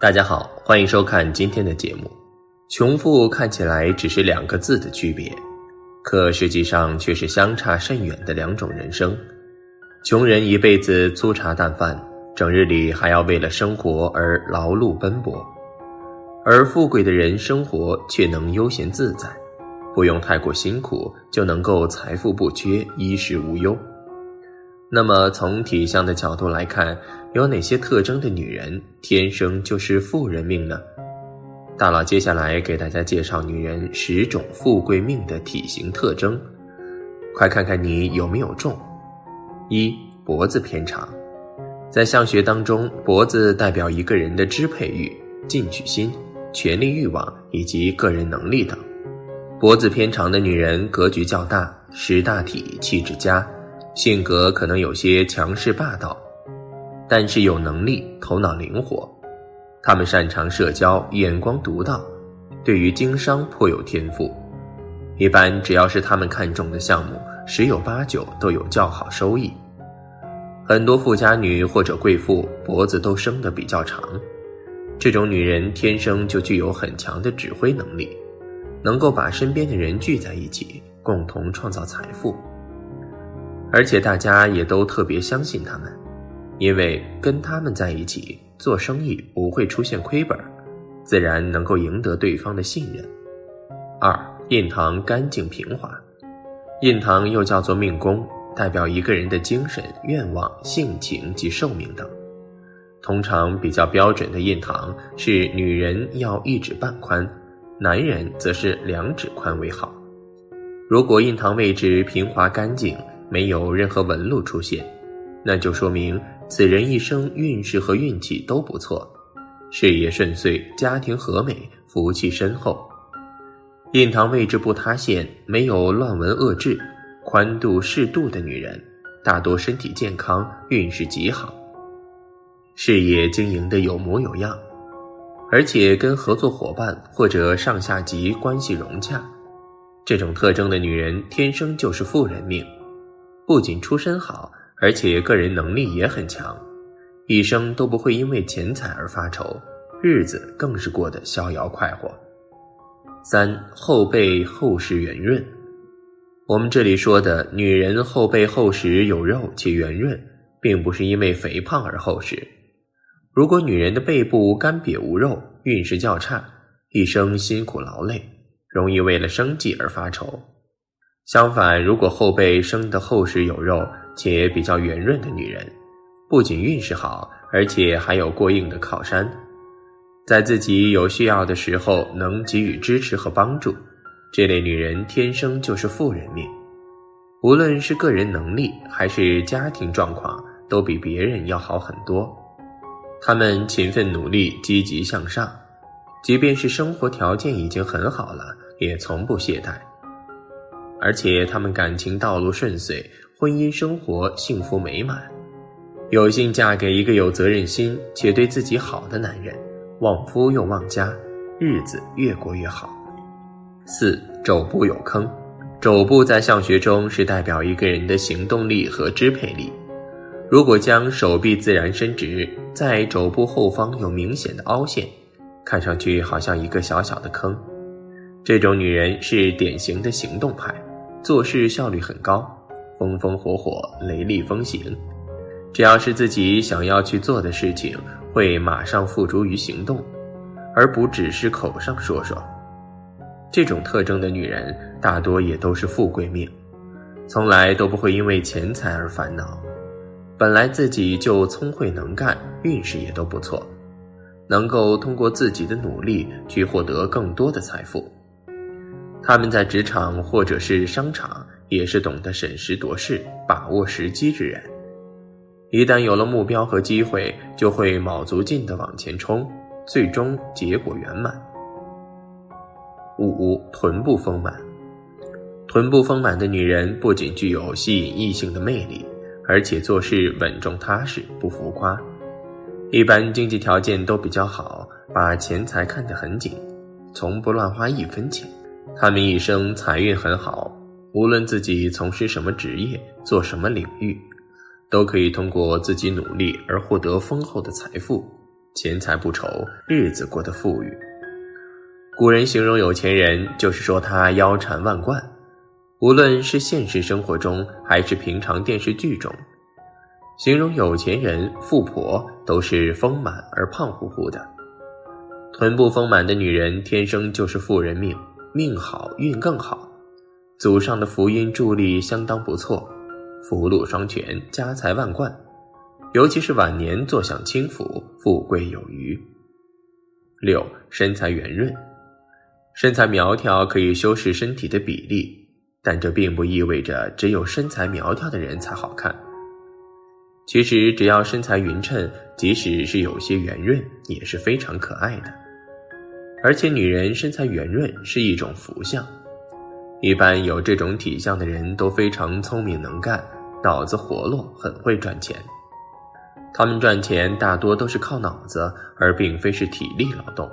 大家好，欢迎收看今天的节目。穷富看起来只是两个字的区别，可实际上却是相差甚远的两种人生。穷人一辈子粗茶淡饭，整日里还要为了生活而劳碌奔波；而富贵的人生活却能悠闲自在，不用太过辛苦，就能够财富不缺，衣食无忧。那么，从体相的角度来看，有哪些特征的女人天生就是富人命呢？大佬接下来给大家介绍女人十种富贵命的体型特征，快看看你有没有中。一、脖子偏长，在相学当中，脖子代表一个人的支配欲、进取心、权力欲望以及个人能力等。脖子偏长的女人格局较大，识大体，气质佳。性格可能有些强势霸道，但是有能力，头脑灵活。他们擅长社交，眼光独到，对于经商颇有天赋。一般只要是他们看中的项目，十有八九都有较好收益。很多富家女或者贵妇脖子都生得比较长，这种女人天生就具有很强的指挥能力，能够把身边的人聚在一起，共同创造财富。而且大家也都特别相信他们，因为跟他们在一起做生意不会出现亏本，自然能够赢得对方的信任。二印堂干净平滑，印堂又叫做命宫，代表一个人的精神、愿望、性情及寿命等。通常比较标准的印堂是女人要一指半宽，男人则是两指宽为好。如果印堂位置平滑干净。没有任何纹路出现，那就说明此人一生运势和运气都不错，事业顺遂，家庭和美，福气深厚。印堂位置不塌陷，没有乱纹恶痣，宽度适度的女人，大多身体健康，运势极好，事业经营的有模有样，而且跟合作伙伴或者上下级关系融洽。这种特征的女人，天生就是富人命。不仅出身好，而且个人能力也很强，一生都不会因为钱财而发愁，日子更是过得逍遥快活。三后背厚实圆润，我们这里说的女人后背厚实有肉且圆润，并不是因为肥胖而厚实。如果女人的背部干瘪无肉，运势较差，一生辛苦劳累，容易为了生计而发愁。相反，如果后背生得厚实有肉且比较圆润的女人，不仅运势好，而且还有过硬的靠山，在自己有需要的时候能给予支持和帮助。这类女人天生就是富人命，无论是个人能力还是家庭状况，都比别人要好很多。她们勤奋努力，积极向上，即便是生活条件已经很好了，也从不懈怠。而且他们感情道路顺遂，婚姻生活幸福美满，有幸嫁给一个有责任心且对自己好的男人，旺夫又旺家，日子越过越好。四肘部有坑，肘部在相学中是代表一个人的行动力和支配力。如果将手臂自然伸直，在肘部后方有明显的凹陷，看上去好像一个小小的坑，这种女人是典型的行动派。做事效率很高，风风火火，雷厉风行。只要是自己想要去做的事情，会马上付诸于行动，而不只是口上说说。这种特征的女人，大多也都是富贵命，从来都不会因为钱财而烦恼。本来自己就聪慧能干，运势也都不错，能够通过自己的努力去获得更多的财富。他们在职场或者是商场，也是懂得审时度势、把握时机之人。一旦有了目标和机会，就会卯足劲的往前冲，最终结果圆满。五臀部丰满，臀部丰满的女人不仅具有吸引异性的魅力，而且做事稳重踏实，不浮夸。一般经济条件都比较好，把钱财看得很紧，从不乱花一分钱。他们一生财运很好，无论自己从事什么职业、做什么领域，都可以通过自己努力而获得丰厚的财富，钱财不愁，日子过得富裕。古人形容有钱人，就是说他腰缠万贯。无论是现实生活中，还是平常电视剧中，形容有钱人、富婆都是丰满而胖乎乎的。臀部丰满的女人天生就是富人命，命好运更好，祖上的福音助力相当不错，福禄双全，家财万贯，尤其是晚年坐享清福，富贵有余。六身材圆润，身材苗条可以修饰身体的比例。但这并不意味着只有身材苗条的人才好看。其实，只要身材匀称，即使是有些圆润，也是非常可爱的。而且，女人身材圆润是一种福相。一般有这种体相的人都非常聪明能干，脑子活络，很会赚钱。他们赚钱大多都是靠脑子，而并非是体力劳动。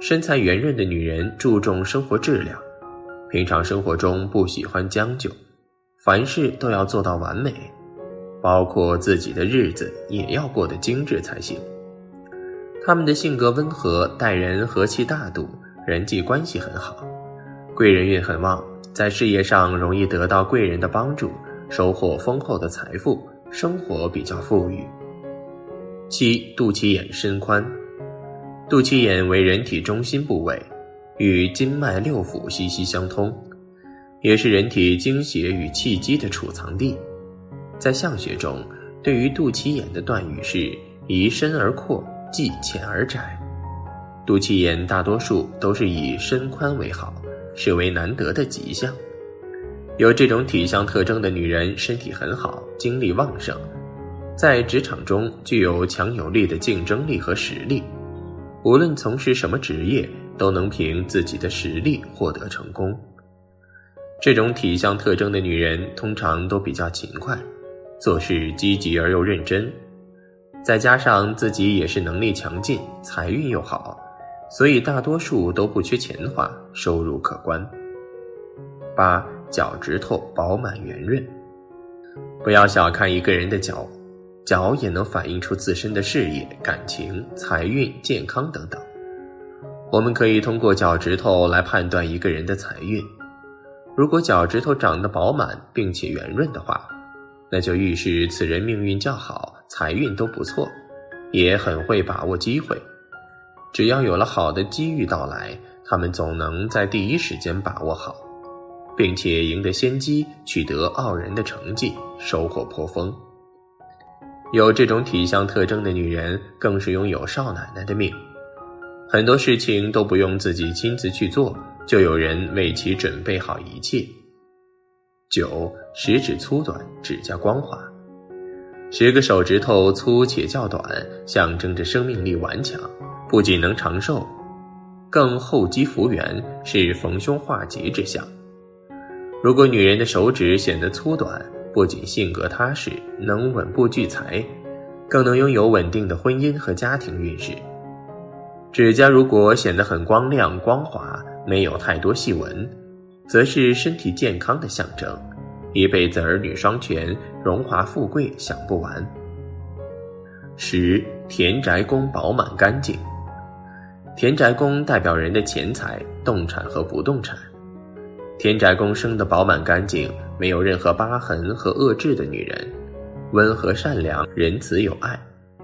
身材圆润的女人注重生活质量。平常生活中不喜欢将就，凡事都要做到完美，包括自己的日子也要过得精致才行。他们的性格温和，待人和气大度，人际关系很好，贵人运很旺，在事业上容易得到贵人的帮助，收获丰厚的财富，生活比较富裕。七，肚脐眼深宽，肚脐眼为人体中心部位。与经脉六腑息息相通，也是人体精血与气机的储藏地。在相学中，对于肚脐眼的断语是“宜深而阔，忌浅而窄”。肚脐眼大多数都是以身宽为好，视为难得的吉象。有这种体相特征的女人，身体很好，精力旺盛，在职场中具有强有力的竞争力和实力。无论从事什么职业。都能凭自己的实力获得成功。这种体相特征的女人通常都比较勤快，做事积极而又认真，再加上自己也是能力强劲，财运又好，所以大多数都不缺钱花，收入可观。八脚趾头饱满圆润，不要小看一个人的脚，脚也能反映出自身的事业、感情、财运、健康等等。我们可以通过脚趾头来判断一个人的财运。如果脚趾头长得饱满并且圆润的话，那就预示此人命运较好，财运都不错，也很会把握机会。只要有了好的机遇到来，他们总能在第一时间把握好，并且赢得先机，取得傲人的成绩，收获颇丰。有这种体相特征的女人，更是拥有少奶奶的命。很多事情都不用自己亲自去做，就有人为其准备好一切。九，食指粗短，指甲光滑。十个手指头粗且较短，象征着生命力顽强，不仅能长寿，更厚积福源，是逢凶化吉之象。如果女人的手指显得粗短，不仅性格踏实，能稳步聚财，更能拥有稳定的婚姻和家庭运势。指甲如果显得很光亮光滑，没有太多细纹，则是身体健康的象征，一辈子儿女双全，荣华富贵享不完。十田宅宫饱满干净，田宅宫代表人的钱财、动产和不动产。田宅宫生的饱满干净，没有任何疤痕和恶痣的女人，温和善良，仁慈有爱，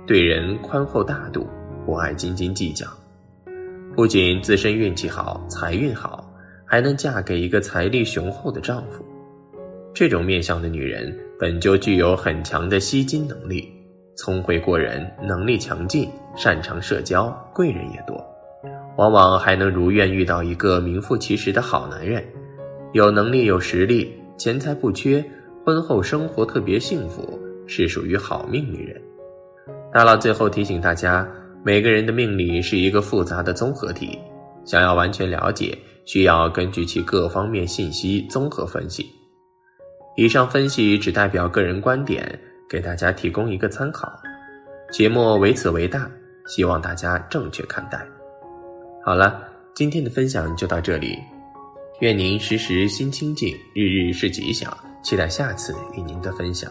对人宽厚大度，不爱斤斤计较。不仅自身运气好，财运好，还能嫁给一个财力雄厚的丈夫。这种面相的女人本就具有很强的吸金能力，聪慧过人，能力强劲，擅长社交，贵人也多，往往还能如愿遇到一个名副其实的好男人。有能力有实力，钱财不缺，婚后生活特别幸福，是属于好命女人。大佬最后提醒大家。每个人的命理是一个复杂的综合体，想要完全了解，需要根据其各方面信息综合分析。以上分析只代表个人观点，给大家提供一个参考，节目唯此为大，希望大家正确看待。好了，今天的分享就到这里，愿您时时心清静，日日是吉祥，期待下次与您的分享。